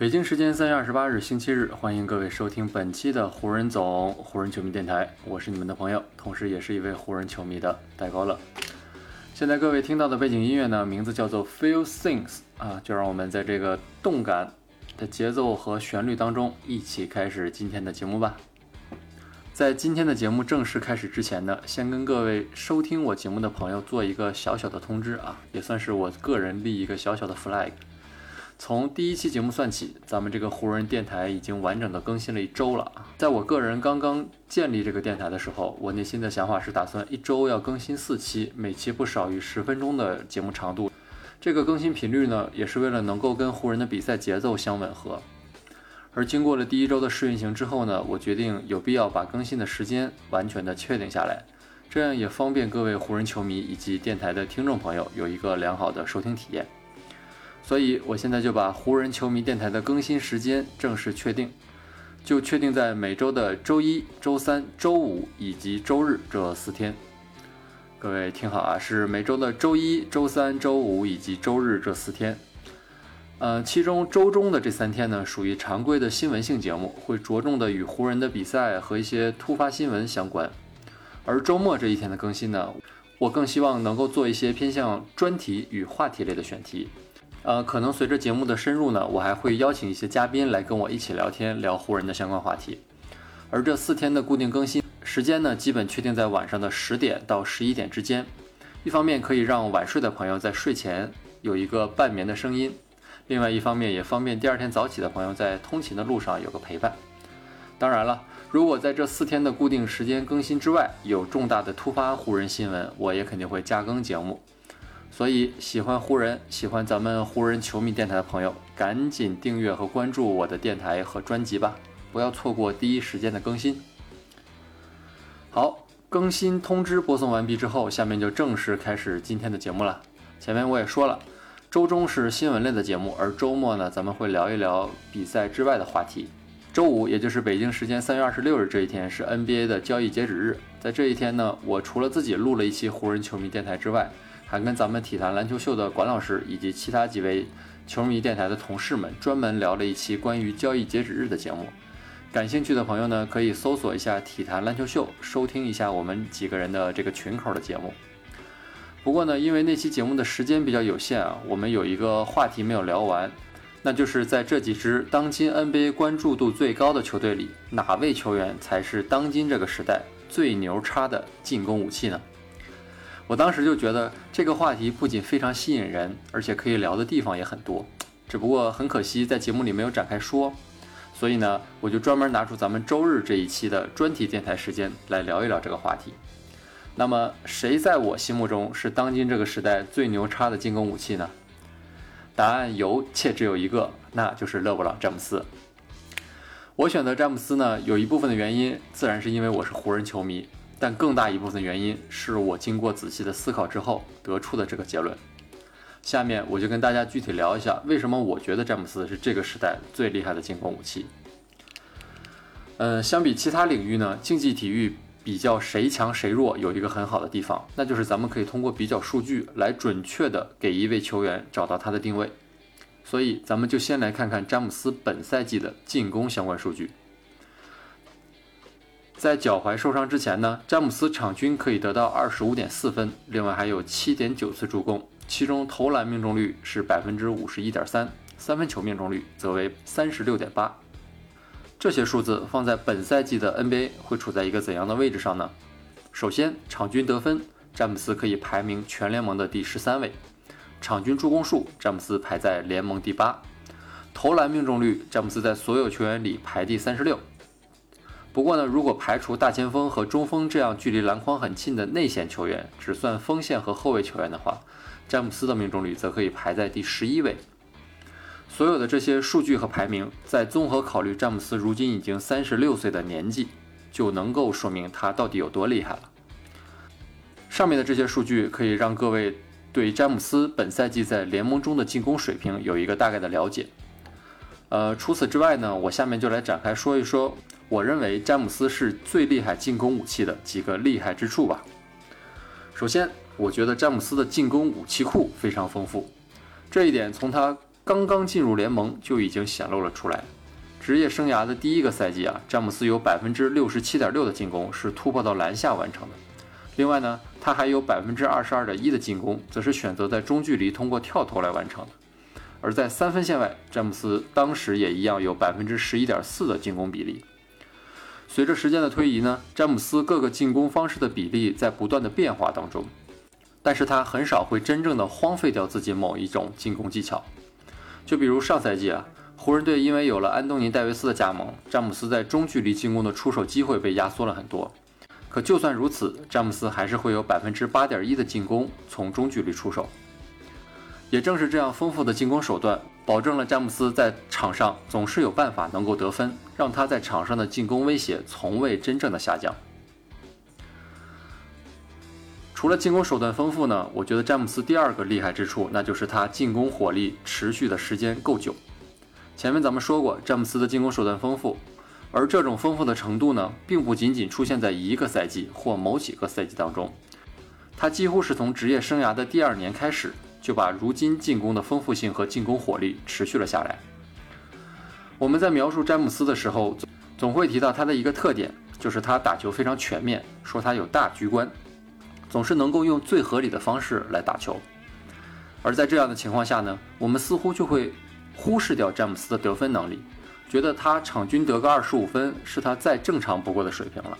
北京时间三月二十八日星期日，欢迎各位收听本期的湖人总湖人球迷电台，我是你们的朋友，同时也是一位湖人球迷的戴高乐。现在各位听到的背景音乐呢，名字叫做 Feel Things 啊，就让我们在这个动感的节奏和旋律当中，一起开始今天的节目吧。在今天的节目正式开始之前呢，先跟各位收听我节目的朋友做一个小小的通知啊，也算是我个人立一个小小的 flag。从第一期节目算起，咱们这个湖人电台已经完整的更新了一周了啊！在我个人刚刚建立这个电台的时候，我内心的想法是打算一周要更新四期，每期不少于十分钟的节目长度。这个更新频率呢，也是为了能够跟湖人的比赛节奏相吻合。而经过了第一周的试运行之后呢，我决定有必要把更新的时间完全的确定下来，这样也方便各位湖人球迷以及电台的听众朋友有一个良好的收听体验。所以，我现在就把湖人球迷电台的更新时间正式确定，就确定在每周的周一、周三、周五以及周日这四天。各位听好啊，是每周的周一、周三、周五以及周日这四天。呃，其中周中的这三天呢，属于常规的新闻性节目，会着重的与湖人的比赛和一些突发新闻相关。而周末这一天的更新呢，我更希望能够做一些偏向专题与话题类的选题。呃，可能随着节目的深入呢，我还会邀请一些嘉宾来跟我一起聊天，聊湖人的相关话题。而这四天的固定更新时间呢，基本确定在晚上的十点到十一点之间。一方面可以让晚睡的朋友在睡前有一个半眠的声音，另外一方面也方便第二天早起的朋友在通勤的路上有个陪伴。当然了，如果在这四天的固定时间更新之外有重大的突发湖人新闻，我也肯定会加更节目。所以，喜欢湖人、喜欢咱们湖人球迷电台的朋友，赶紧订阅和关注我的电台和专辑吧，不要错过第一时间的更新。好，更新通知播送完毕之后，下面就正式开始今天的节目了。前面我也说了，周中是新闻类的节目，而周末呢，咱们会聊一聊比赛之外的话题。周五，也就是北京时间三月二十六日这一天，是 NBA 的交易截止日。在这一天呢，我除了自己录了一期湖人球迷电台之外，还跟咱们体坛篮球秀的管老师以及其他几位球迷电台的同事们专门聊了一期关于交易截止日的节目。感兴趣的朋友呢，可以搜索一下体坛篮球秀，收听一下我们几个人的这个群口的节目。不过呢，因为那期节目的时间比较有限啊，我们有一个话题没有聊完，那就是在这几支当今 NBA 关注度最高的球队里，哪位球员才是当今这个时代最牛叉的进攻武器呢？我当时就觉得这个话题不仅非常吸引人，而且可以聊的地方也很多。只不过很可惜，在节目里没有展开说。所以呢，我就专门拿出咱们周日这一期的专题电台时间来聊一聊这个话题。那么，谁在我心目中是当今这个时代最牛叉的进攻武器呢？答案有且只有一个，那就是勒布朗·詹姆斯。我选择詹姆斯呢，有一部分的原因自然是因为我是湖人球迷。但更大一部分原因是我经过仔细的思考之后得出的这个结论。下面我就跟大家具体聊一下，为什么我觉得詹姆斯是这个时代最厉害的进攻武器。嗯，相比其他领域呢，竞技体育比较谁强谁弱有一个很好的地方，那就是咱们可以通过比较数据来准确的给一位球员找到他的定位。所以咱们就先来看看詹姆斯本赛季的进攻相关数据。在脚踝受伤之前呢，詹姆斯场均可以得到二十五点四分，另外还有七点九次助攻，其中投篮命中率是百分之五十一点三，三分球命中率则为三十六点八。这些数字放在本赛季的 NBA 会处在一个怎样的位置上呢？首先，场均得分，詹姆斯可以排名全联盟的第十三位；场均助攻数，詹姆斯排在联盟第八；投篮命中率，詹姆斯在所有球员里排第三十六。不过呢，如果排除大前锋和中锋这样距离篮筐很近的内线球员，只算锋线和后卫球员的话，詹姆斯的命中率则可以排在第十一位。所有的这些数据和排名，在综合考虑詹姆斯如今已经三十六岁的年纪，就能够说明他到底有多厉害了。上面的这些数据可以让各位对詹姆斯本赛季在联盟中的进攻水平有一个大概的了解。呃，除此之外呢，我下面就来展开说一说，我认为詹姆斯是最厉害进攻武器的几个厉害之处吧。首先，我觉得詹姆斯的进攻武器库非常丰富，这一点从他刚刚进入联盟就已经显露了出来。职业生涯的第一个赛季啊，詹姆斯有百分之六十七点六的进攻是突破到篮下完成的。另外呢，他还有百分之二十二点一的进攻，则是选择在中距离通过跳投来完成的。而在三分线外，詹姆斯当时也一样有百分之十一点四的进攻比例。随着时间的推移呢，詹姆斯各个进攻方式的比例在不断的变化当中，但是他很少会真正的荒废掉自己某一种进攻技巧。就比如上赛季啊，湖人队因为有了安东尼戴维斯的加盟，詹姆斯在中距离进攻的出手机会被压缩了很多。可就算如此，詹姆斯还是会有百分之八点一的进攻从中距离出手。也正是这样丰富的进攻手段，保证了詹姆斯在场上总是有办法能够得分，让他在场上的进攻威胁从未真正的下降。除了进攻手段丰富呢，我觉得詹姆斯第二个厉害之处，那就是他进攻火力持续的时间够久。前面咱们说过，詹姆斯的进攻手段丰富。而这种丰富的程度呢，并不仅仅出现在一个赛季或某几个赛季当中，他几乎是从职业生涯的第二年开始，就把如今进攻的丰富性和进攻火力持续了下来。我们在描述詹姆斯的时候，总会提到他的一个特点，就是他打球非常全面，说他有大局观，总是能够用最合理的方式来打球。而在这样的情况下呢，我们似乎就会忽视掉詹姆斯的得分能力。觉得他场均得个二十五分是他再正常不过的水平了，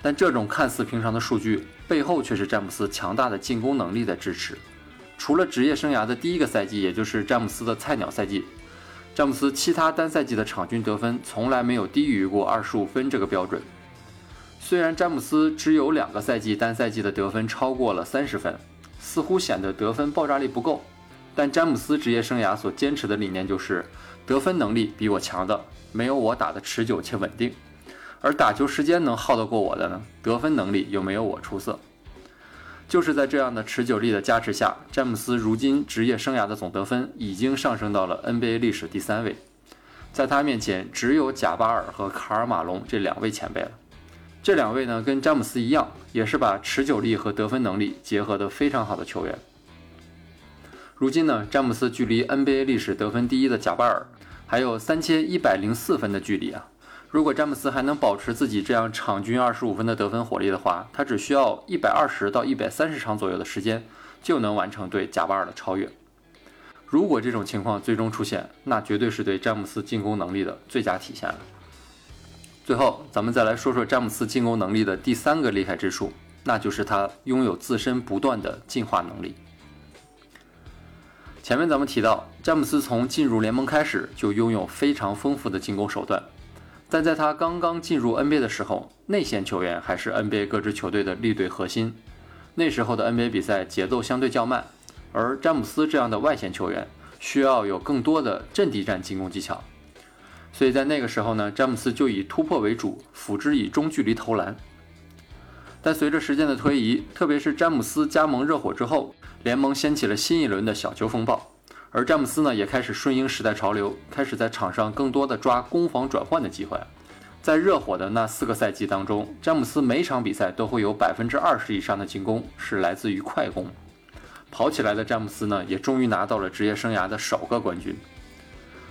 但这种看似平常的数据背后却是詹姆斯强大的进攻能力的支持。除了职业生涯的第一个赛季，也就是詹姆斯的菜鸟赛季，詹姆斯其他单赛季的场均得分从来没有低于过二十五分这个标准。虽然詹姆斯只有两个赛季单赛季的得分超过了三十分，似乎显得得分爆炸力不够，但詹姆斯职业生涯所坚持的理念就是。得分能力比我强的，没有我打的持久且稳定；而打球时间能耗得过我的呢，得分能力又没有我出色。就是在这样的持久力的加持下，詹姆斯如今职业生涯的总得分已经上升到了 NBA 历史第三位，在他面前只有贾巴尔和卡尔马龙这两位前辈了。这两位呢，跟詹姆斯一样，也是把持久力和得分能力结合得非常好的球员。如今呢，詹姆斯距离 NBA 历史得分第一的贾巴尔。还有三千一百零四分的距离啊！如果詹姆斯还能保持自己这样场均二十五分的得分火力的话，他只需要一百二十到一百三十场左右的时间，就能完成对贾巴尔的超越。如果这种情况最终出现，那绝对是对詹姆斯进攻能力的最佳体现了。最后，咱们再来说说詹姆斯进攻能力的第三个厉害之处，那就是他拥有自身不断的进化能力。前面咱们提到，詹姆斯从进入联盟开始就拥有非常丰富的进攻手段，但在他刚刚进入 NBA 的时候，内线球员还是 NBA 各支球队的立队核心。那时候的 NBA 比赛节奏相对较慢，而詹姆斯这样的外线球员需要有更多的阵地战进攻技巧，所以在那个时候呢，詹姆斯就以突破为主，辅之以中距离投篮。但随着时间的推移，特别是詹姆斯加盟热火之后，联盟掀起了新一轮的小球风暴，而詹姆斯呢也开始顺应时代潮流，开始在场上更多的抓攻防转换的机会。在热火的那四个赛季当中，詹姆斯每场比赛都会有百分之二十以上的进攻是来自于快攻。跑起来的詹姆斯呢，也终于拿到了职业生涯的首个冠军。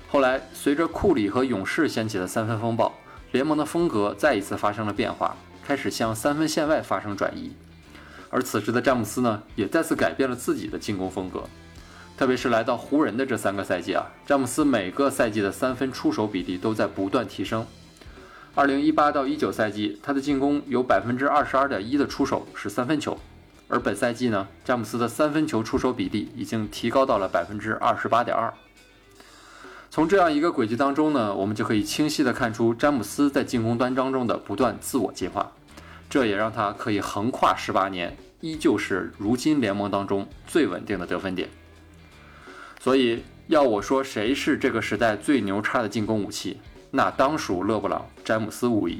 后来，随着库里和勇士掀起的三分风暴，联盟的风格再一次发生了变化，开始向三分线外发生转移。而此时的詹姆斯呢，也再次改变了自己的进攻风格，特别是来到湖人的这三个赛季啊，詹姆斯每个赛季的三分出手比例都在不断提升。二零一八到一九赛季，他的进攻有百分之二十二点一的出手是三分球，而本赛季呢，詹姆斯的三分球出手比例已经提高到了百分之二十八点二。从这样一个轨迹当中呢，我们就可以清晰的看出詹姆斯在进攻端当中的不断自我进化。这也让他可以横跨十八年，依旧是如今联盟当中最稳定的得分点。所以，要我说谁是这个时代最牛叉的进攻武器，那当属勒布朗·詹姆斯无疑。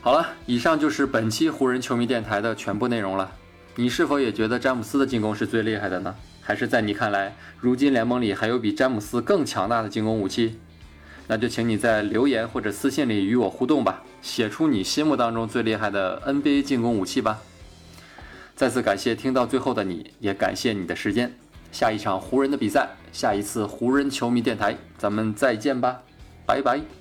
好了，以上就是本期湖人球迷电台的全部内容了。你是否也觉得詹姆斯的进攻是最厉害的呢？还是在你看来，如今联盟里还有比詹姆斯更强大的进攻武器？那就请你在留言或者私信里与我互动吧，写出你心目当中最厉害的 NBA 进攻武器吧。再次感谢听到最后的你，也感谢你的时间。下一场湖人的比赛，下一次湖人球迷电台，咱们再见吧，拜拜。